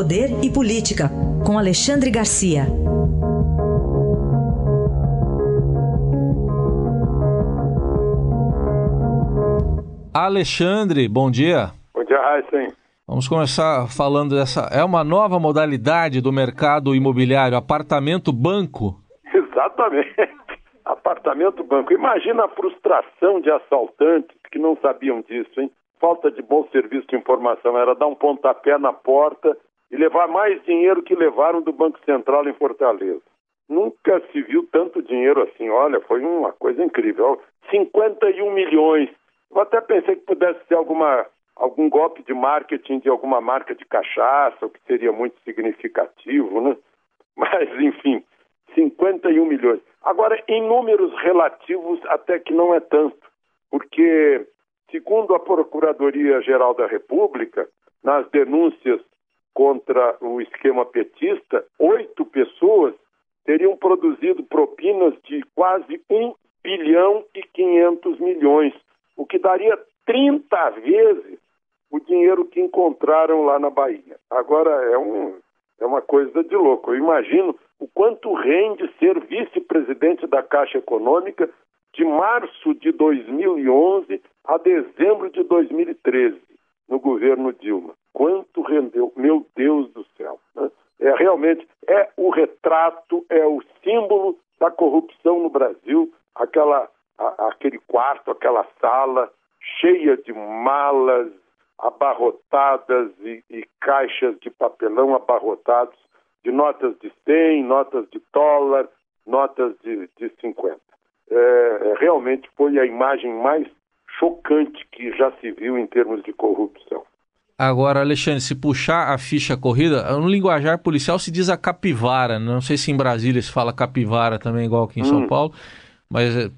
Poder e Política, com Alexandre Garcia. Alexandre, bom dia. Bom dia, Raíssen. Vamos começar falando dessa. É uma nova modalidade do mercado imobiliário, apartamento banco. Exatamente. Apartamento banco. Imagina a frustração de assaltantes que não sabiam disso, hein? Falta de bom serviço de informação. Era dar um pontapé na porta e levar mais dinheiro que levaram do Banco Central em Fortaleza. Nunca se viu tanto dinheiro assim. Olha, foi uma coisa incrível. 51 milhões. Eu até pensei que pudesse ser alguma, algum golpe de marketing de alguma marca de cachaça, o que seria muito significativo, né? Mas, enfim, 51 milhões. Agora, em números relativos, até que não é tanto, porque, segundo a Procuradoria-Geral da República, nas denúncias contra o esquema petista, oito pessoas teriam produzido propinas de quase 1 bilhão e 500 milhões, o que daria 30 vezes o dinheiro que encontraram lá na Bahia. Agora, é, um, é uma coisa de louco. Eu imagino o quanto rende ser vice-presidente da Caixa Econômica de março de 2011 a dezembro de 2013, no governo Dilma. Quanto rendeu? Meu Deus do céu. Né? É realmente é o retrato, é o símbolo da corrupção no Brasil, aquela, a, aquele quarto, aquela sala cheia de malas abarrotadas e, e caixas de papelão abarrotados de notas de 100, notas de dólar, notas de, de 50. É, é, realmente foi a imagem mais chocante que já se viu em termos de corrupção. Agora, Alexandre, se puxar a ficha corrida, no linguajar policial se diz a capivara. Não sei se em Brasília se fala capivara também, igual aqui em hum. São Paulo. Mas é,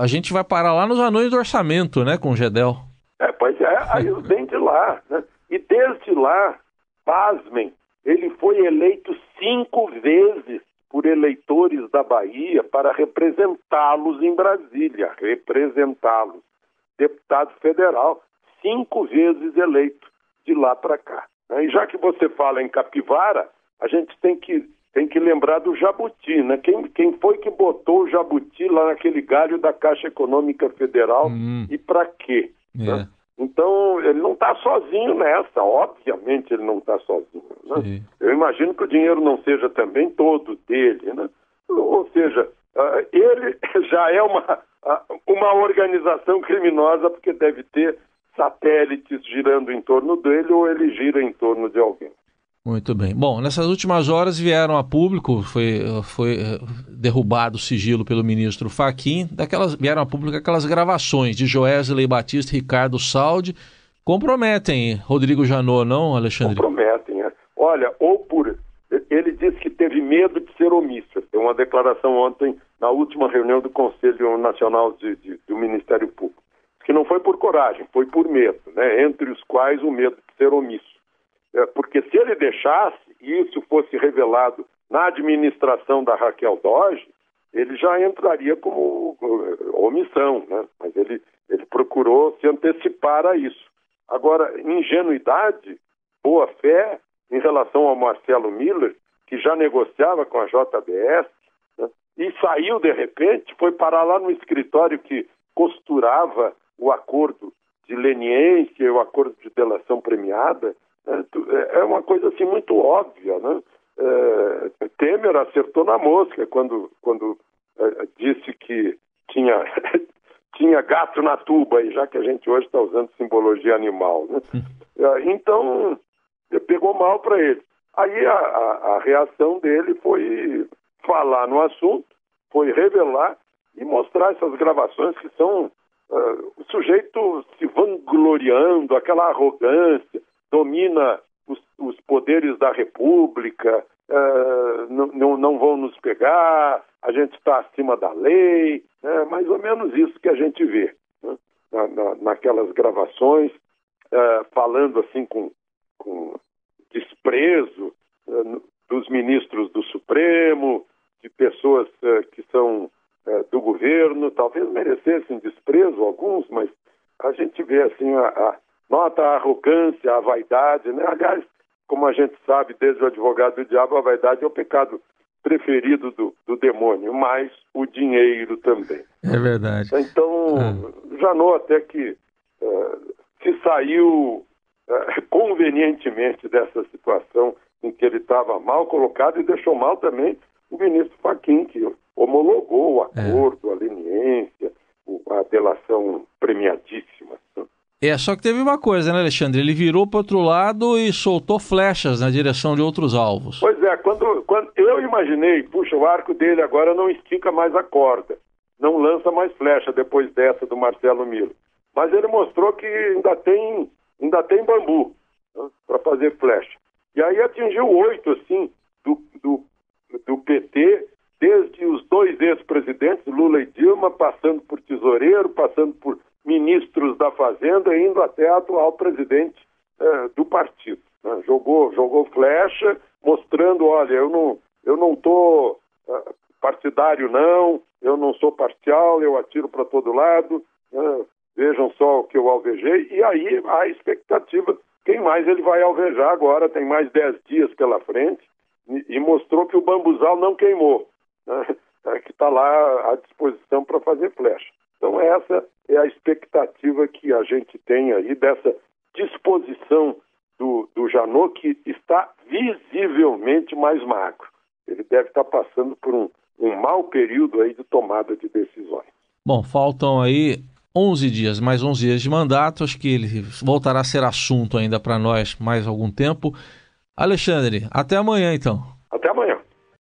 a gente vai parar lá nos anões do orçamento, né, com o Gedel. É, pois é, aí vem de lá. Né? E desde lá, pasmem, ele foi eleito cinco vezes por eleitores da Bahia para representá-los em Brasília, representá-los. Deputado federal, cinco vezes eleito de lá para cá. E já que você fala em capivara, a gente tem que, tem que lembrar do jabuti, né? Quem, quem foi que botou o jabuti lá naquele galho da Caixa Econômica Federal hum. e para quê? Né? É. Então, ele não está sozinho nessa, obviamente ele não está sozinho. Né? Eu imagino que o dinheiro não seja também todo dele. Né? Ou seja, uh, ele já é uma, uh, uma organização criminosa porque deve ter satélites girando em torno dele ou ele gira em torno de alguém. Muito bem. Bom, nessas últimas horas vieram a público, foi, foi eh, derrubado o sigilo pelo ministro Faquim, daquelas, vieram a público aquelas gravações de Joesley Batista e Ricardo Saldi. Comprometem Rodrigo Janot, não, Alexandre? Comprometem. É. Olha, ou por. Ele disse que teve medo de ser omisso. Tem uma declaração ontem, na última reunião do Conselho Nacional de, de, do Ministério Público. Que não foi por coragem, foi por medo, né? entre os quais o medo de ser omisso. É, porque se ele deixasse e isso fosse revelado na administração da Raquel Doge, ele já entraria como uh, omissão, né? mas ele, ele procurou se antecipar a isso. Agora, ingenuidade, boa fé em relação ao Marcelo Miller, que já negociava com a JBS, né? e saiu de repente, foi parar lá no escritório que costurava o acordo de leniência e o acordo de delação premiada, é, é, é uma coisa assim muito óbvia, né? É, Temer acertou na mosca quando, quando é, disse que tinha, tinha gato na tuba, e já que a gente hoje está usando simbologia animal. Né? É, então, pegou mal para ele. Aí a, a, a, reação dele foi falar no assunto, foi revelar e mostrar essas gravações que são uh, o sujeito se vangloriando, aquela arrogância, domina os, os poderes da República, uh, não, não vão nos pegar, a gente está acima da lei, é mais ou menos isso que a gente vê né? na, na, naquelas gravações, uh, falando assim com, com desprezo dos ministros do Supremo, de pessoas que são do governo, talvez merecessem desprezo alguns, mas a gente vê assim a, a Nota a arrogância, a vaidade, né? Aliás, como a gente sabe, desde o advogado do diabo, a vaidade é o pecado preferido do, do demônio, mas o dinheiro também. É verdade. Então, ah. Janot até que uh, se saiu uh, convenientemente dessa situação em que ele estava mal colocado e deixou mal também o ministro Faquim, que homologou o é. acordo, é. a leniência, a delação premiadíssima. É, só que teve uma coisa, né, Alexandre? Ele virou para outro lado e soltou flechas na direção de outros alvos. Pois é, quando, quando eu imaginei, puxa, o arco dele agora não estica mais a corda, não lança mais flecha depois dessa do Marcelo Milo. Mas ele mostrou que ainda tem, ainda tem bambu né, para fazer flecha. E aí atingiu oito, assim, do, do, do PT, desde os dois ex-presidentes, Lula e Dilma, passando por tesoureiro, passando por ministros da Fazenda, indo até a atual presidente eh, do partido. Né? Jogou, jogou flecha, mostrando, olha, eu não eu não estou uh, partidário não, eu não sou parcial, eu atiro para todo lado, né? vejam só o que eu alvejei, e aí a expectativa, quem mais ele vai alvejar agora, tem mais dez dias pela frente, e mostrou que o bambuzal não queimou, né? que está lá à disposição para fazer flecha. Então, essa é a expectativa que a gente tem aí dessa disposição do, do Janot, que está visivelmente mais magro. Ele deve estar passando por um, um mau período aí de tomada de decisões. Bom, faltam aí 11 dias, mais 11 dias de mandato, acho que ele voltará a ser assunto ainda para nós mais algum tempo. Alexandre, até amanhã então. Até amanhã.